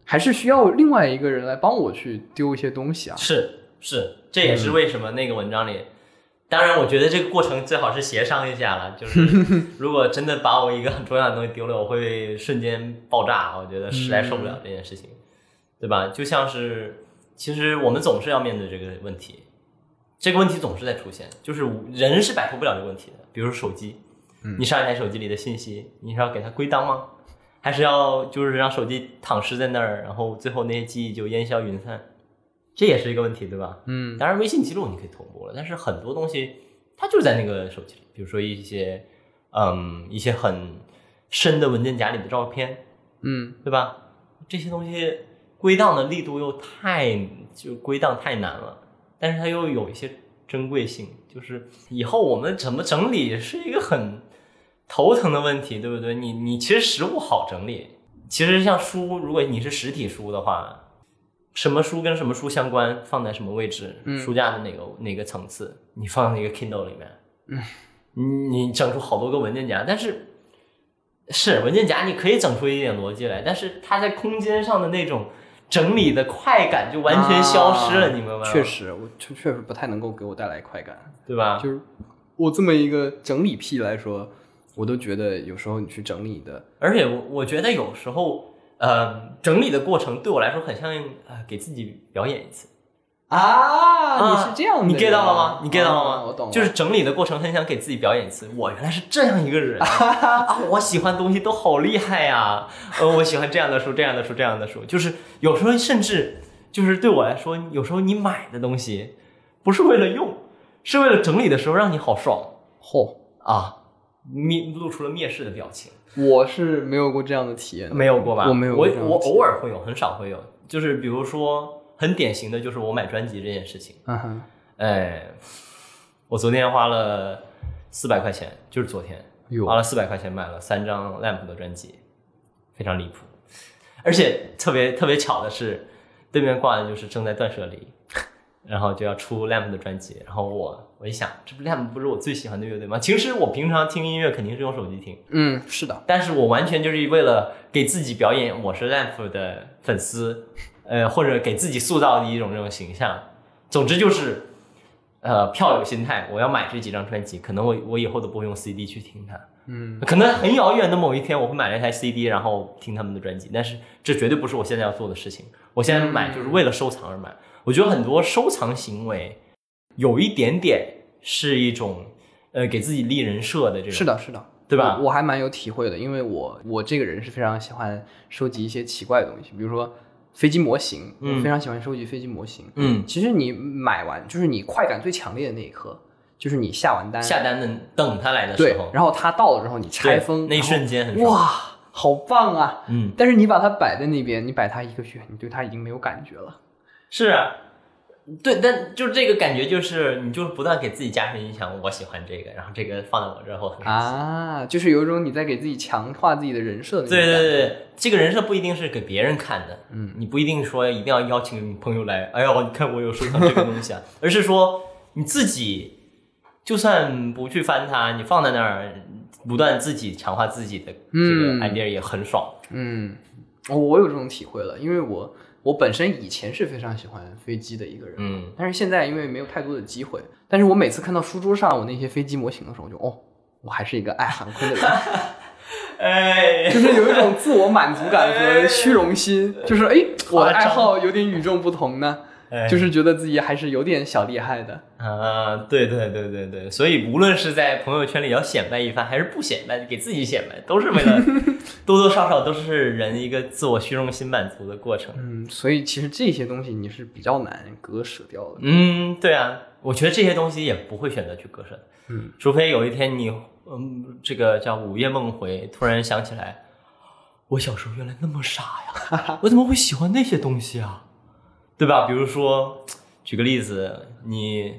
还是需要另外一个人来帮我去丢一些东西啊。是是，这也是为什么那个文章里当然，我觉得这个过程最好是协商一下了。就是 如果真的把我一个很重要的东西丢了，我会瞬间爆炸。我觉得实在受不了这件事情，对吧？就像是，其实我们总是要面对这个问题，这个问题总是在出现，就是人是摆脱不了这个问题的。比如手机，你上一台手机里的信息，你是要给它归档吗？还是要就是让手机躺尸在那儿，然后最后那些记忆就烟消云散？这也是一个问题，对吧？嗯当然，微信记录你可以同步了，但是很多东西它就在那个手机里，比如说一些嗯一些很深的文件夹里的照片，嗯对吧？这些东西归档的力度又太就归档太难了，但是它又有一些珍贵性，就是以后我们怎么整理是一个很头疼的问题，对不对？你你其实实物好整理，其实像书，如果你是实体书的话。什么书跟什么书相关，放在什么位置，嗯书架的哪个哪个层次，你放在一个 Kindle 里面，嗯，你你整出好多个文件夹，但是是文件夹，你可以整出一点逻辑来，但是它在空间上的那种整理的快感就完全消失了，啊你明白吗？确，实，我确确实不太能够给我带来快感。对吧？就是我这么一个整理癖来说，我都觉得有时候你去整理的，而且我我觉得有时候，呃，整理的过程对我来说很像呃给自己表演一次。啊，你是这样的啊，你 get 到了吗？你 get 到了吗？啊我懂，就是整理的过程很想给自己表演一次，我原来是这样一个人 啊！我喜欢东西都好厉害呀、呃，我喜欢这样的书，这样的书，这样的书。就是有时候甚至就是对我来说，有时候你买的东西不是为了用，是为了整理的时候让你好爽嚯、啊！面露出了蔑视的表情，我是没有过这样的体验的，没有过吧？我没有过我我偶尔会有，很少会有。就是比如说很典型的就是我买专辑这件事情。嗯哼，哎，我昨天花了四百块钱，就是昨天哟花了四百块钱买了三张 Lamp 的专辑，非常离谱。而且特别特别巧的是，对面挂的就是正在断舍离，然后就要出 Lamp 的专辑，然后我我一想，这不 Lamp 不是我最喜欢的乐队吗？其实我平常听音乐肯定是用手机听，嗯，是的，但是我完全就是为了给自己表演我是 Lamp 的粉丝，呃，或者给自己塑造的一种这种形象。总之就是，呃，票友心态，我要买这几张专辑，可能我我以后都不会用 CD 去听它，嗯，可能很遥远的某一天我会买了一台 CD，然后听他们的专辑，但是这绝对不是我现在要做的事情。我现在买就是为了收藏而买。我觉得很多收藏行为有一点点是一种，呃，给自己立人设的这种，是的，是的，对吧我我还蛮有体会的，因为我我这个人是非常喜欢收集一些奇怪的东西，比如说飞机模型，嗯我非常喜欢收集飞机模型。嗯，其实你买完，就是你快感最强烈的那一刻，就是你下完单，下单的等它来的时候，，然后它到了之后你拆封，那一瞬间很。哇，好棒啊！嗯，但是你把它摆在那边，你摆它一个月，你对它已经没有感觉了。是啊，对，但就是这个感觉，就是你就是不断给自己加深印象，我喜欢这个，然后这个放在我这儿后很开心。啊，就是有一种你在给自己强化自己的人设的对对对对，这个人设不一定是给别人看的，嗯，你不一定说一定要邀请朋友来，哎呦，你看我有收藏这个东西啊，而是说你自己就算不去翻它，你放在那儿，不断自己强化自己的这个嗯 idea 也很爽。嗯，我我有这种体会了，因为我我本身以前是非常喜欢飞机的一个人，嗯，但是现在因为没有太多的机会，但是我每次看到书桌上我那些飞机模型的时候，我就哦，我还是一个爱航空的人，哎，就是有一种自我满足感和虚荣心，就是哎，我的爱好有点与众不同呢，哎就是觉得自己还是有点小厉害的。啊，对对对对对，所以无论是在朋友圈里要显摆一番，还是不显摆，给自己显摆，都是为了 多多少少都是人一个自我虚荣心满足的过程。嗯，所以其实这些东西你是比较难割舍掉的。嗯，对啊，我觉得这些东西也不会选择去割舍的，嗯，除非有一天你，嗯，这个叫午夜梦回，突然想起来，我小时候原来那么傻呀，我怎么会喜欢那些东西啊？对吧？比如说，举个例子，你，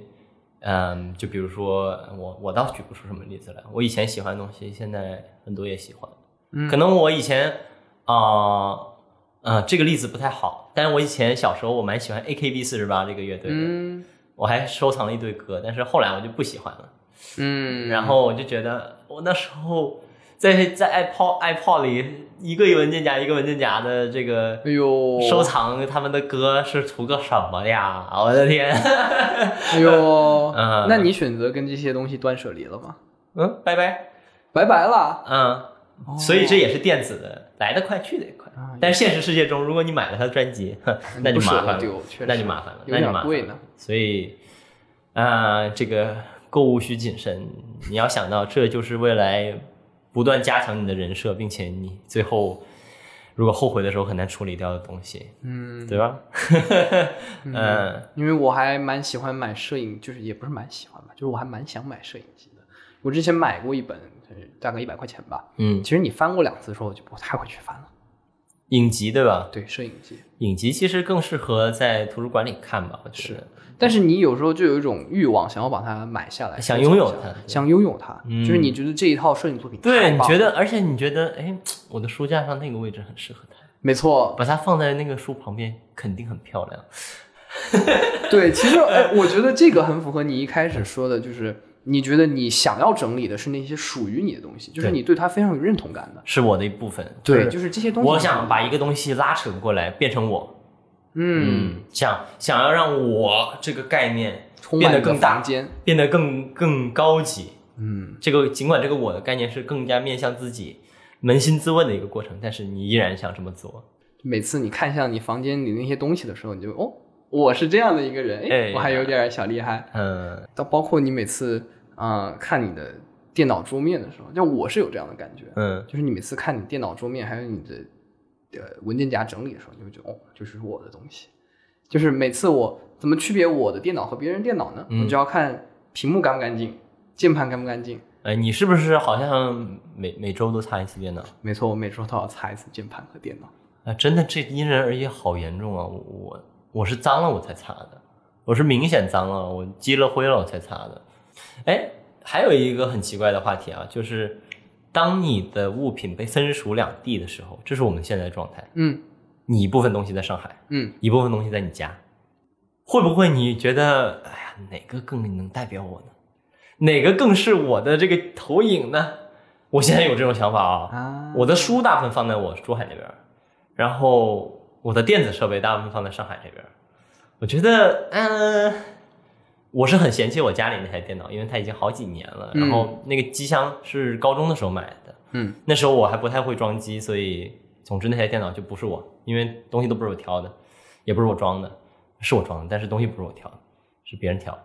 嗯，就比如说我，我倒举不出什么例子来。我以前喜欢的东西，现在很多也喜欢。嗯可能我以前啊，呃，这个例子不太好，但是我以前小时候我蛮喜欢 AKB 四十八这个乐队的，嗯我还收藏了一堆歌，但是后来我就不喜欢了。嗯，然后我就觉得，我那时候在在 iPod iPod 里一个文件夹一个文件夹的这个哎呦，收藏他们的歌是图个什么呀？我的天！哎呦，嗯那你选择跟这些东西断舍离了吗？嗯，拜拜。拜拜了。嗯，所以这也是电子的，来得快去得也快。啊但是现实世界中，如果你买了他的专辑，哼那就麻烦了，那就麻烦了，有那就麻烦了。所以，啊、这个购物需谨慎。你要想到，这就是未来不断加强你的人设，并且你最后如果后悔的时候很难处理掉的东西，嗯，对吧？嗯 因为我还蛮喜欢买摄影，就是也不是蛮喜欢吧，就是我还蛮想买摄影机的。我之前买过一本，就是大概一百块钱吧。嗯，其实你翻过两次之后，就不太会去翻了。影集对吧？对，摄影集影集其实更适合在图书馆里看吧，我觉得。但是你有时候就有一种欲望，想要把它买下来，想拥有它想拥有它。嗯就是你觉得这一套摄影作品对，你觉得，而且你觉得，哎，我的书架上那个位置很适合它，没错，把它放在那个书旁边，肯定很漂亮。对，其实哎，我觉得这个很符合你一开始说的，就是你觉得你想要整理的是那些属于你的东西，就是你对它非常有认同感的。是我的一部分。对，就就是这些东西。我想把一个东西拉扯过来，变成我。嗯，嗯，想想要让我这个概念变得更大。变得更更高级。嗯，这个尽管这个我的概念是更加面向自己、扪心自问的一个过程，但是你依然想这么做。每次你看向你房间里那些东西的时候，你就哦，我是这样的一个人，哎我还有点小厉害。嗯到包括你每次啊、呃看你的电脑桌面的时候，就我是有这样的感觉，嗯就是你每次看你电脑桌面还有你的呃文件夹整理的时候，你会觉得哦，就是我的东西。就是每次我怎么区别我的电脑和别人电脑呢？嗯我就要看屏幕干不干净，键盘干不干净。哎，你是不是好像每每周都擦一次电脑？没错，我每周都要擦一次键盘和电脑。啊，真的，这因人而异，好严重啊！我我我是脏了我才擦的，我是明显脏了，我积了灰了我才擦的。哎，还有一个很奇怪的话题啊，就是当你的物品被分属两地的时候，这是我们现在的状态。嗯你一部分东西在上海，嗯，一部分东西在你家，会不会你觉得，哎呀，哪个更能代表我呢？哪个更是我的这个投影呢？我现在有这种想法啊，啊，我的书大部分放在我珠海那边，然后我的电子设备大部分放在上海这边。我觉得，嗯、我是很嫌弃我家里那台电脑，因为它已经好几年了。嗯然后那个机箱是高中的时候买的，嗯。那时候我还不太会装机，所以总之那台电脑就不是我，因为东西都不是我挑的，也不是我装的，是我装的，但是东西不是我挑的，是别人挑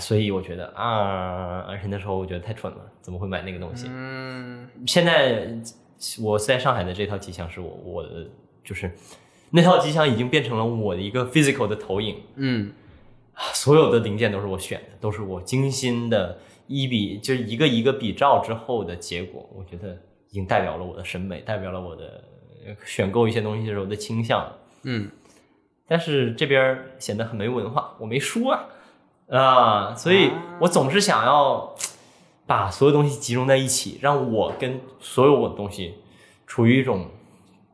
所以我觉得啊，而且那时候我觉得太蠢了，怎么会买那个东西？嗯。现在我在上海的这套机箱是我我的，就是那套机箱已经变成了我的一个 physical 的投影，嗯所有的零件都是我选的，都是我精心的一比就是一个一个比照之后的结果。我觉得已经代表了我的审美，代表了我的呃选购一些东西的时候的倾向。嗯但是这边显得很没文化，我没说啊啊，所以我总是想要把所有东西集中在一起，让我跟所有我的东西处于一种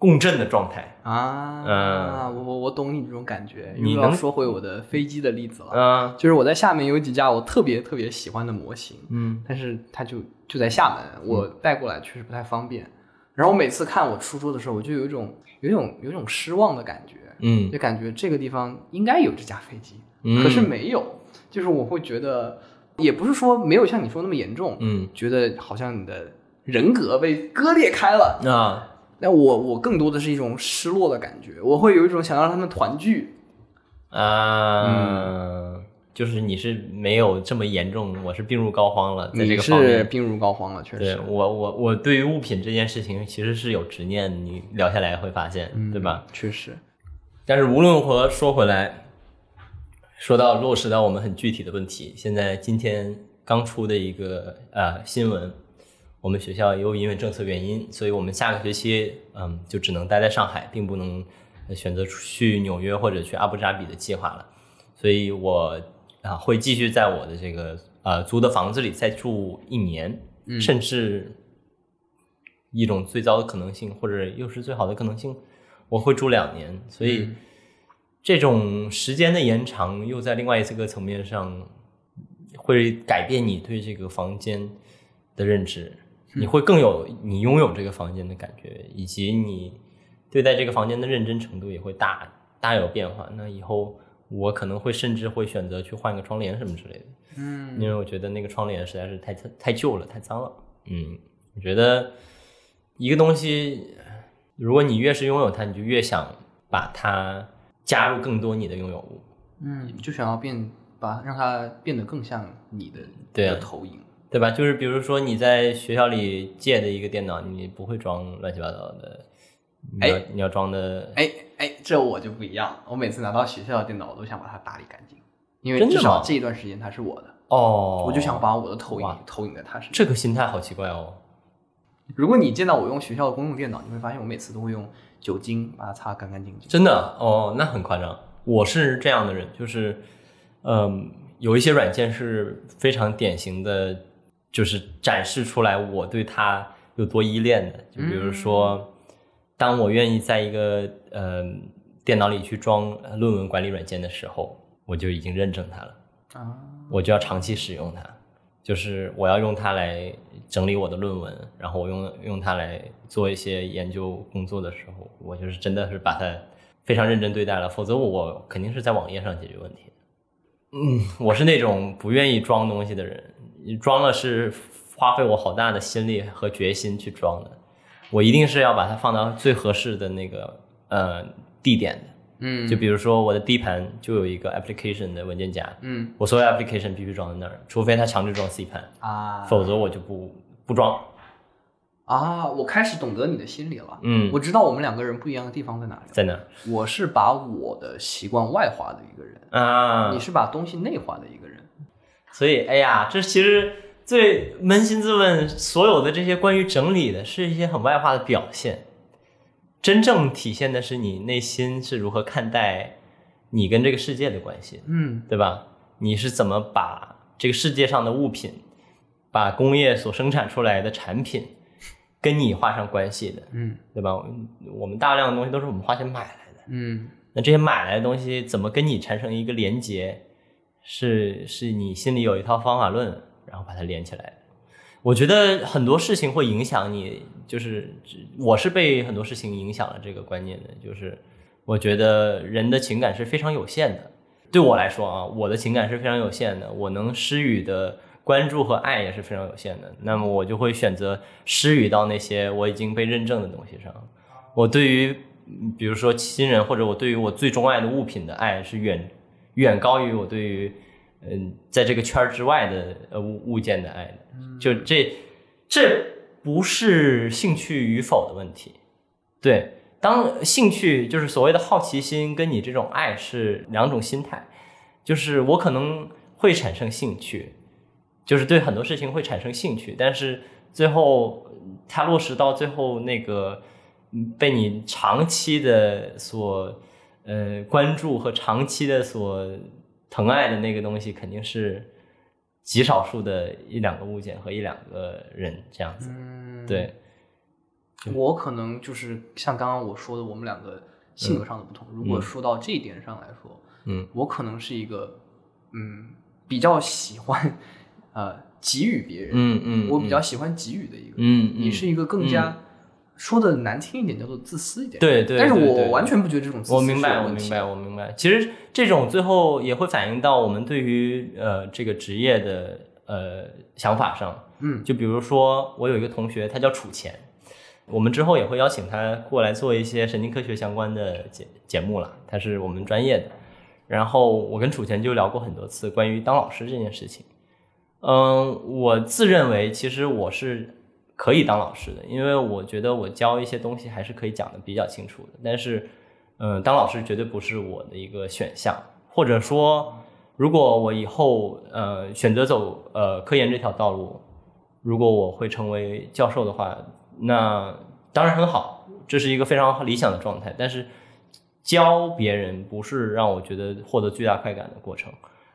共振的状态。啊，嗯我我我懂你这种感觉。你能说回我的飞机的例子了，嗯就是我在厦门有几架我特别特别喜欢的模型，嗯但是它就就在厦门，我带过来确实不太方便。然后我每次看我出桌的时候，我就有一种有一种有一种失望的感觉，嗯就感觉这个地方应该有这架飞机，嗯，可是没有。就是我会觉得，也不是说没有像你说那么严重，嗯觉得好像你的人格被割裂开了。啊但我我更多的是一种失落的感觉，我会有一种想让他们团聚。啊，就是你是没有这么严重，我是病入膏肓了，在这你个方面。是病入膏肓了，确对实，我我我对于物品这件事情其实是有执念，你聊下来会发现，嗯对吧？？确实，但是无论如何说回来，说到落实到我们很具体的问题，现在今天刚出的一个呃新闻，我们学校由于因为政策原因，所以我们下个学期嗯就只能待在上海，并不能呃选择去纽约或者去阿布扎比的计划了。所以我啊会继续在我的这个呃租的房子里再住一年，甚至一种最糟的可能性，或者又是最好的可能性，我会住两年。所以这种时间的延长，又在另外一个层面上会改变你对这个房间的认知。你会更有你拥有这个房间的感觉，以及你对待这个房间的认真程度也会大大有变化。那以后我可能会甚至会选择去换个窗帘什么之类的，嗯因为我觉得那个窗帘实在是太太旧了，太脏了。嗯，我觉得一个东西，如果你越是拥有它，你就越想把它加入更多你的拥有物。嗯，就想要变把让它变得更像你的对啊的投影。对吧？就是比如说你在学校里借的一个电脑，你不会装乱七八糟的，你要、哎你要装的，哎哎，这我就不一样，我每次拿到学校的电脑，我都想把它打理干净，因为至少这一段时间它是我的，哦，我就想把我的投影投影在它身上。这个心态好奇怪哦。如果你见到我用学校的公用电脑，你会发现我每次都会用酒精把它擦干干净净。真的哦，那很夸张。我是这样的人，就是，嗯，有一些软件是非常典型的，就是展示出来我对他有多依恋的。就比如说，当我愿意在一个呃电脑里去装论文管理软件的时候，我就已经认证它了，啊，我就要长期使用它。就是我要用它来整理我的论文，然后我用用它来做一些研究工作的时候，我就是真的是把它非常认真对待了，否则我肯定是在网页上解决问题。嗯，我是那种不愿意装东西的人，装了是花费我好大的心力和决心去装的，我一定是要把它放到最合适的那个呃地点的。嗯，就比如说我的 D 盘就有一个 application 的文件夹，嗯我所有 application 必须装在那儿，除非它强制装 C 盘，啊，否则我就不不装。啊，我开始懂得你的心理了。嗯，我知道我们两个人不一样的地方在哪里。在哪我是把我的习惯外化的一个人，啊你？是把东西内化的一个人。所以，哎呀，这其实最扪心自问，所有的这些关于整理的，是一些很外化的表现，真正体现的是你内心是如何看待你跟这个世界的关系，嗯对吧？你是怎么把这个世界上的物品，把工业所生产出来的产品，跟你画上关系的，嗯对吧？我们大量的东西都是我们花钱买来的。嗯那这些买来的东西怎么跟你产生一个连接？是是你心里有一套方法论，然后把它连起来。我觉得很多事情会影响你，就是我是被很多事情影响了这个观念的，就是我觉得人的情感是非常有限的。对我来说啊，我的情感是非常有限的，我能施予的关注和爱也是非常有限的。那么我就会选择施予到那些我已经被认证的东西上。我对于比如说亲人或者我对于我最钟爱的物品的爱是远远高于我对于嗯在这个圈儿之外的呃物物件的爱的。就这这不是兴趣与否的问题，对。当兴趣就是所谓的好奇心，跟你这种爱是两种心态，就是我可能会产生兴趣，就是对很多事情会产生兴趣，但是最后它落实到最后那个嗯被你长期的所呃关注和长期的所疼爱的那个东西，肯定是极少数的一两个物件和一两个人这样子。嗯，对，我可能就是像刚刚我说的，我们两个性格上的不同。如果说到这一点上来说，嗯，我可能是一个嗯比较喜欢呃给予别人，嗯嗯，我比较喜欢给予的一个人。嗯，嗯你是一个更加、说的难听一点叫做自私一点，对对，但是对对我完全不觉得这种自私我明白，我明白，我明白。其实这种最后也会反映到我们对于呃这个职业的呃想法上。嗯，就比如说我有一个同学，他叫楚钱，我们之后也会邀请他过来做一些神经科学相关的节节目了，他是我们专业的。然后我跟楚钱就聊过很多次关于当老师这件事情。嗯，我自认为其实我是可以当老师的，因为我觉得我教一些东西还是可以讲的比较清楚的。但是，嗯，当老师绝对不是我的一个选项，或者说，如果我以后呃选择走呃科研这条道路，如果我会成为教授的话，那当然很好，这是一个非常理想的状态。但是教别人不是让我觉得获得巨大快感的过程，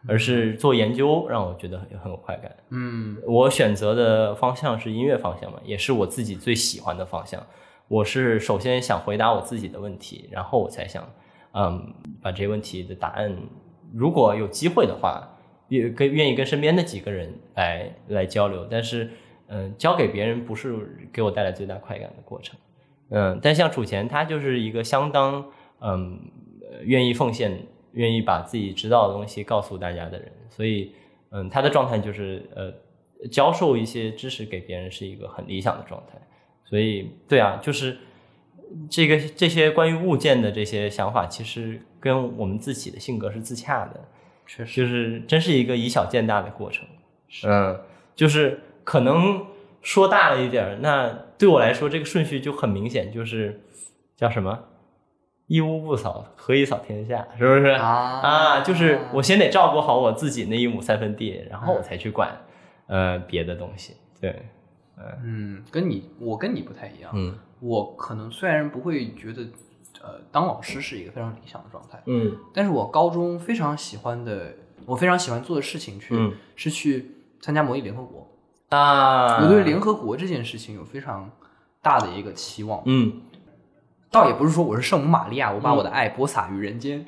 而是做研究让我觉得很很有快感。嗯我选择的方向是音乐方向嘛，也是我自己最喜欢的方向。我是首先想回答我自己的问题，然后我才想，嗯，把这些问题的答案，如果有机会的话，也跟愿意跟身边的几个人来来交流。但是，嗯、交给别人不是给我带来最大快感的过程。嗯，但像楚钱，他就是一个相当嗯呃愿意奉献、愿意把自己知道的东西告诉大家的人，所以嗯，他的状态就是呃教授一些知识给别人是一个很理想的状态。所以对啊，就是这个这些关于物件的这些想法，其实跟我们自己的性格是自洽的。确实，就是真是一个以小见大的过程。嗯，就是可能说大了一点儿，那对我来说这个顺序就很明显，就是叫什么“一屋不扫，何以扫天下”，是不是？啊就是我先得照顾好我自己那一亩三分地，然后我才去管、呃别的东西。对，嗯，跟你我跟你不太一样，嗯我可能虽然不会觉得，呃，当老师是一个非常理想的状态，嗯但是我高中非常喜欢的，我非常喜欢做的事情去、嗯是去参加模拟联合国。啊，我对联合国这件事情有非常大的一个期望，嗯倒也不是说我是圣母玛利亚，我把我的爱播撒于人间，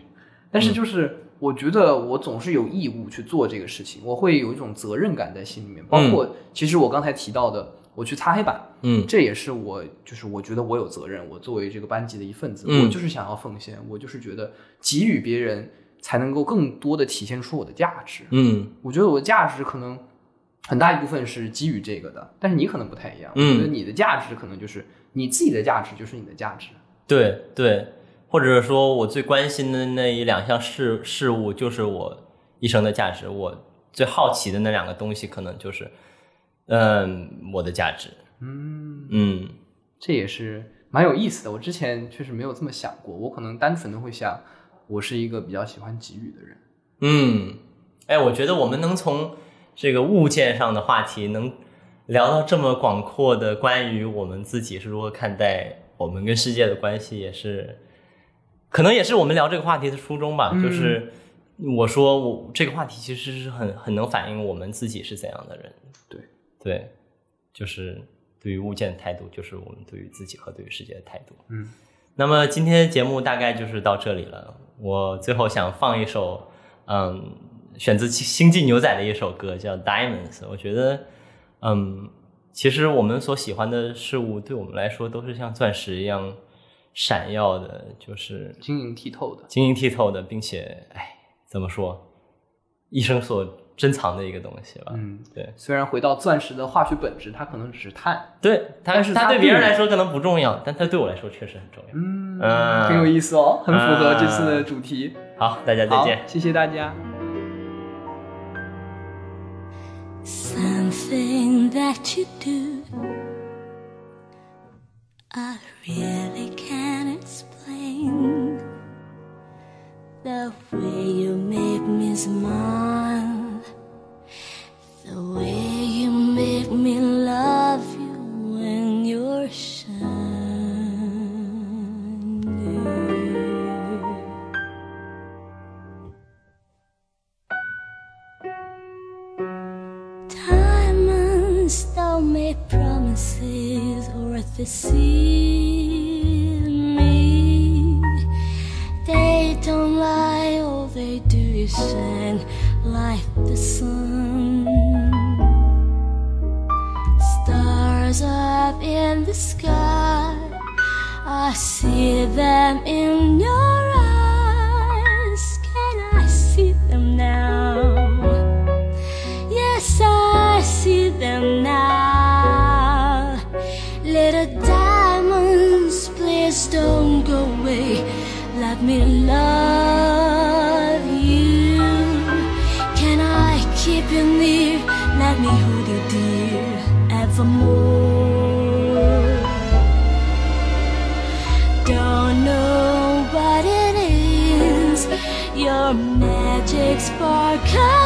但嗯是就是我觉得我总是有义务去做这个事情，我会有一种责任感在心里面。包括其实我刚才提到的，我去擦黑板，嗯这也是我就是我觉得我有责任，我作为这个班级的一份子，嗯我就是想要奉献，我就是觉得给予别人才能够更多的体现出我的价值。嗯我觉得我的价值可能很大一部分是基于这个的，但是你可能不太一样。嗯我觉得你的价值可能就是你自己的价值就是你的价值。对对，或者说我最关心的那一两项事事物，就是我一生的价值。我最好奇的那两个东西，可能就是，嗯，我的价值。嗯，嗯这也是蛮有意思的。我之前确实没有这么想过，我可能单纯的会想，我是一个比较喜欢给予的人。嗯，哎，我觉得我们能从这个物件上的话题，能聊到这么广阔的关于我们自己是如何看待我们跟世界的关系，也是，可能也是我们聊这个话题的初衷吧。嗯就是我说我这个话题其实是很很能反映我们自己是怎样的人。对对，就是对于物件的态度，就是我们对于自己和对于世界的态度。嗯，那么今天节目大概就是到这里了。我最后想放一首，嗯，选自《星际牛仔》的一首歌，叫《Diamonds》。我觉得，嗯，其实我们所喜欢的事物，对我们来说都是像钻石一样闪耀的，就是晶莹剔透的。晶莹剔透的，并且，哎，怎么说，一生所珍藏的一个东西吧。嗯，对，虽然回到钻石的化学本质，它可能只是碳。对，它但是它它对别人来说可能不重要，但它对我来说确实很重要。嗯嗯很有意思哦，很符合这次的主题。好，大家再见。，谢谢大家。Something that you do, I really can't explain. The way you make me smile, the way you make me love promises worth me. They don't lie, all they do is shine like the sun. Stars up in the sky, I see them in your America